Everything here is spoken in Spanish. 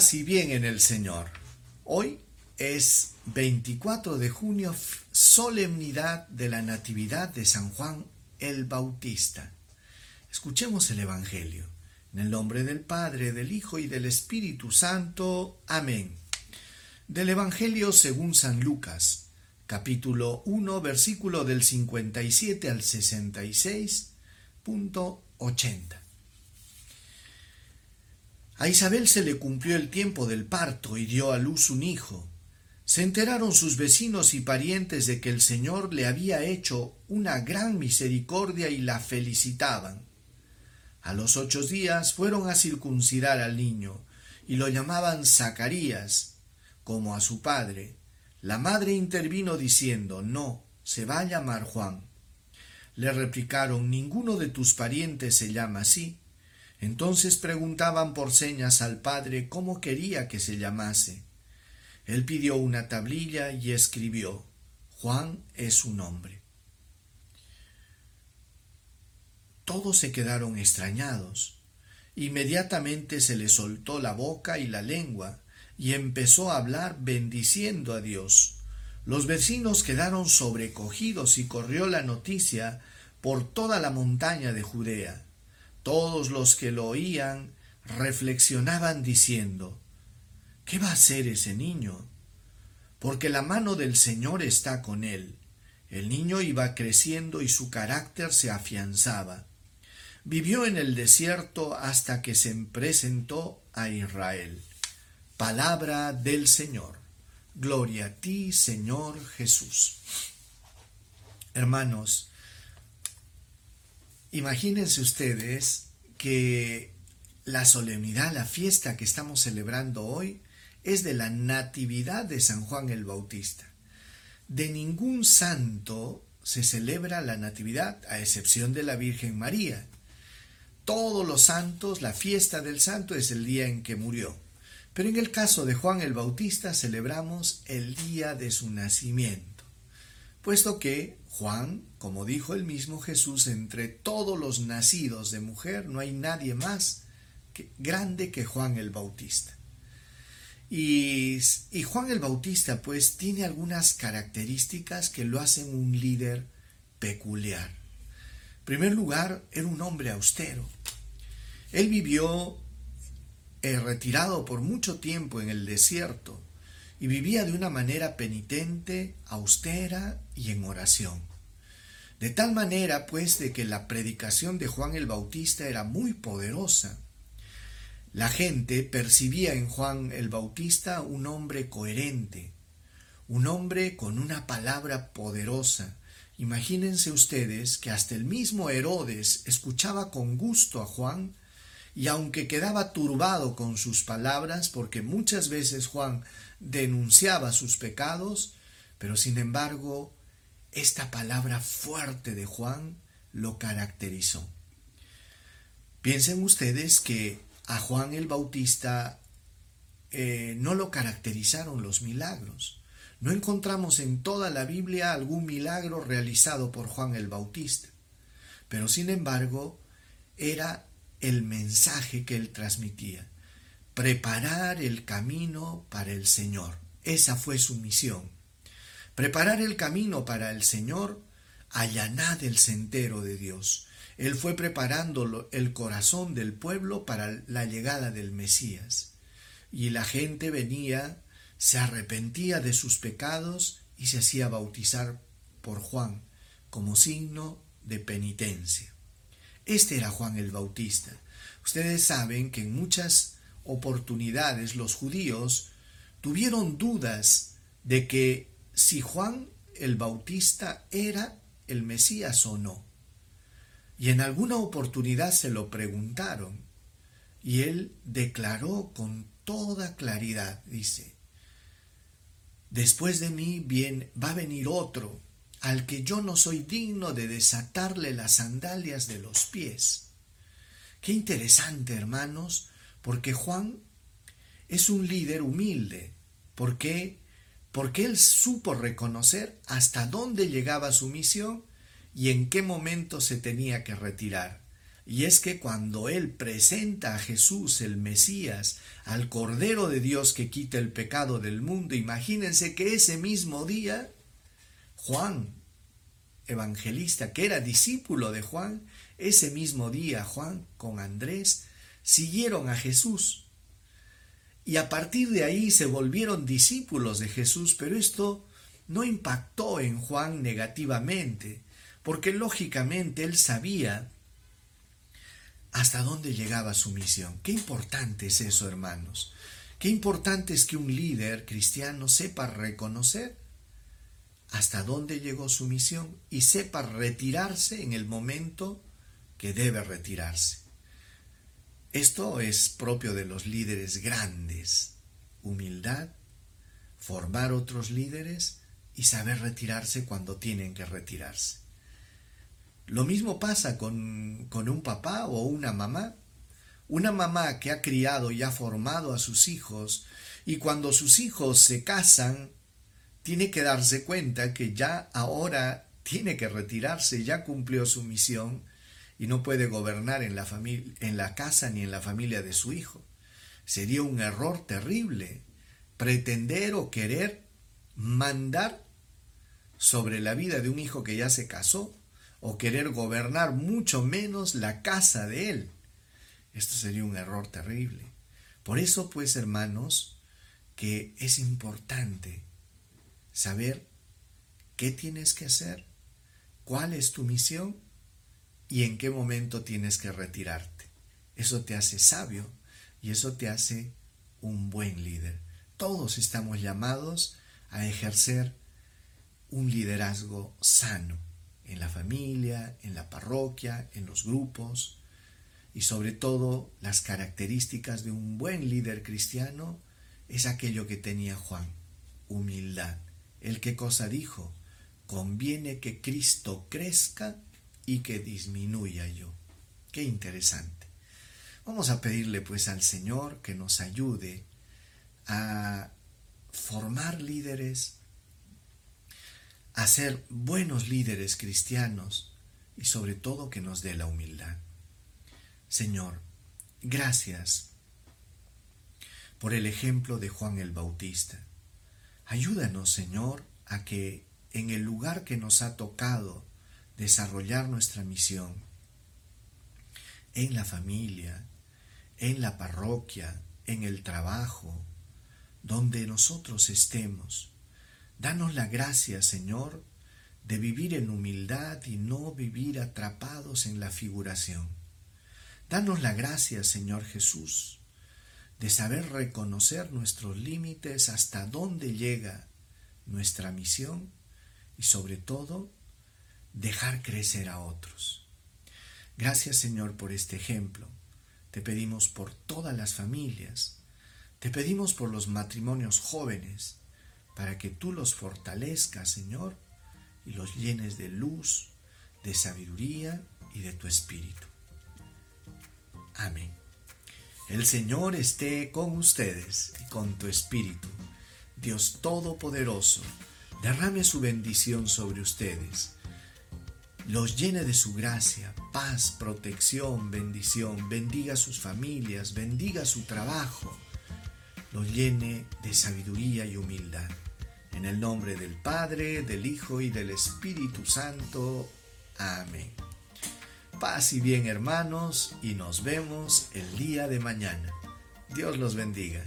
Y bien en el Señor. Hoy es 24 de junio, solemnidad de la Natividad de San Juan el Bautista. Escuchemos el Evangelio. En el nombre del Padre, del Hijo y del Espíritu Santo. Amén. Del Evangelio según San Lucas, capítulo 1, versículo del 57 al 66.80. A Isabel se le cumplió el tiempo del parto y dio a luz un hijo. Se enteraron sus vecinos y parientes de que el Señor le había hecho una gran misericordia y la felicitaban. A los ocho días fueron a circuncidar al niño y lo llamaban Zacarías, como a su padre. La madre intervino diciendo, no, se va a llamar Juan. Le replicaron, ninguno de tus parientes se llama así. Entonces preguntaban por señas al padre cómo quería que se llamase. Él pidió una tablilla y escribió Juan es su nombre. Todos se quedaron extrañados. Inmediatamente se le soltó la boca y la lengua, y empezó a hablar bendiciendo a Dios. Los vecinos quedaron sobrecogidos y corrió la noticia por toda la montaña de Judea. Todos los que lo oían reflexionaban diciendo, ¿qué va a hacer ese niño? Porque la mano del Señor está con él. El niño iba creciendo y su carácter se afianzaba. Vivió en el desierto hasta que se presentó a Israel. Palabra del Señor. Gloria a ti, Señor Jesús. Hermanos, Imagínense ustedes que la solemnidad, la fiesta que estamos celebrando hoy, es de la Natividad de San Juan el Bautista. De ningún santo se celebra la Natividad, a excepción de la Virgen María. Todos los santos, la fiesta del santo es el día en que murió. Pero en el caso de Juan el Bautista celebramos el día de su nacimiento, puesto que Juan, como dijo el mismo Jesús, entre todos los nacidos de mujer no hay nadie más grande que Juan el Bautista. Y, Juan el Bautista pues tiene algunas características que lo hacen un líder peculiar. En primer lugar, era un hombre austero. Él vivió eh, retirado por mucho tiempo en el desierto y vivía de una manera penitente, austera y en oración. De tal manera, pues, de que la predicación de Juan el Bautista era muy poderosa. La gente percibía en Juan el Bautista un hombre coherente, un hombre con una palabra poderosa. Imagínense ustedes que hasta el mismo Herodes escuchaba con gusto a Juan y aunque quedaba turbado con sus palabras, porque muchas veces Juan denunciaba sus pecados, pero sin embargo esta palabra fuerte de Juan lo caracterizó. Piensen ustedes que a Juan el Bautista eh, no lo caracterizaron los milagros. No encontramos en toda la Biblia algún milagro realizado por Juan el Bautista. Pero sin embargo, era el mensaje que él transmitía. Preparar el camino para el Señor. Esa fue su misión preparar el camino para el Señor, allanad el sendero de Dios. Él fue preparando el corazón del pueblo para la llegada del Mesías. Y la gente venía, se arrepentía de sus pecados y se hacía bautizar por Juan como signo de penitencia. Este era Juan el Bautista. Ustedes saben que en muchas oportunidades los judíos tuvieron dudas de que si Juan el Bautista era el Mesías o no. Y en alguna oportunidad se lo preguntaron y él declaró con toda claridad, dice, después de mí bien va a venir otro al que yo no soy digno de desatarle las sandalias de los pies. Qué interesante, hermanos, porque Juan es un líder humilde, porque porque él supo reconocer hasta dónde llegaba su misión y en qué momento se tenía que retirar. Y es que cuando él presenta a Jesús, el Mesías, al Cordero de Dios que quita el pecado del mundo, imagínense que ese mismo día, Juan, evangelista, que era discípulo de Juan, ese mismo día Juan con Andrés siguieron a Jesús. Y a partir de ahí se volvieron discípulos de Jesús, pero esto no impactó en Juan negativamente, porque lógicamente él sabía hasta dónde llegaba su misión. Qué importante es eso, hermanos. Qué importante es que un líder cristiano sepa reconocer hasta dónde llegó su misión y sepa retirarse en el momento que debe retirarse. Esto es propio de los líderes grandes. Humildad, formar otros líderes y saber retirarse cuando tienen que retirarse. Lo mismo pasa con, con un papá o una mamá. Una mamá que ha criado y ha formado a sus hijos y cuando sus hijos se casan, tiene que darse cuenta que ya ahora tiene que retirarse, ya cumplió su misión y no puede gobernar en la, familia, en la casa ni en la familia de su hijo. Sería un error terrible pretender o querer mandar sobre la vida de un hijo que ya se casó o querer gobernar mucho menos la casa de él. Esto sería un error terrible. Por eso, pues, hermanos, que es importante saber qué tienes que hacer, cuál es tu misión y en qué momento tienes que retirarte. Eso te hace sabio y eso te hace un buen líder. Todos estamos llamados a ejercer un liderazgo sano en la familia, en la parroquia, en los grupos y sobre todo las características de un buen líder cristiano es aquello que tenía Juan, humildad. ¿El qué cosa dijo? Conviene que Cristo crezca y que disminuya yo. Qué interesante. Vamos a pedirle pues al Señor que nos ayude a formar líderes a ser buenos líderes cristianos y sobre todo que nos dé la humildad. Señor, gracias por el ejemplo de Juan el Bautista. Ayúdanos, Señor, a que en el lugar que nos ha tocado desarrollar nuestra misión, en la familia, en la parroquia, en el trabajo, donde nosotros estemos, Danos la gracia, Señor, de vivir en humildad y no vivir atrapados en la figuración. Danos la gracia, Señor Jesús, de saber reconocer nuestros límites hasta dónde llega nuestra misión y sobre todo dejar crecer a otros. Gracias Señor por este ejemplo. Te pedimos por todas las familias. Te pedimos por los matrimonios jóvenes para que tú los fortalezcas, Señor, y los llenes de luz, de sabiduría y de tu espíritu. Amén. El Señor esté con ustedes y con tu espíritu. Dios Todopoderoso, derrame su bendición sobre ustedes. Los llene de su gracia, paz, protección, bendición. Bendiga sus familias, bendiga su trabajo. Los llene de sabiduría y humildad. En el nombre del Padre, del Hijo y del Espíritu Santo. Amén. Paz y bien hermanos y nos vemos el día de mañana. Dios los bendiga.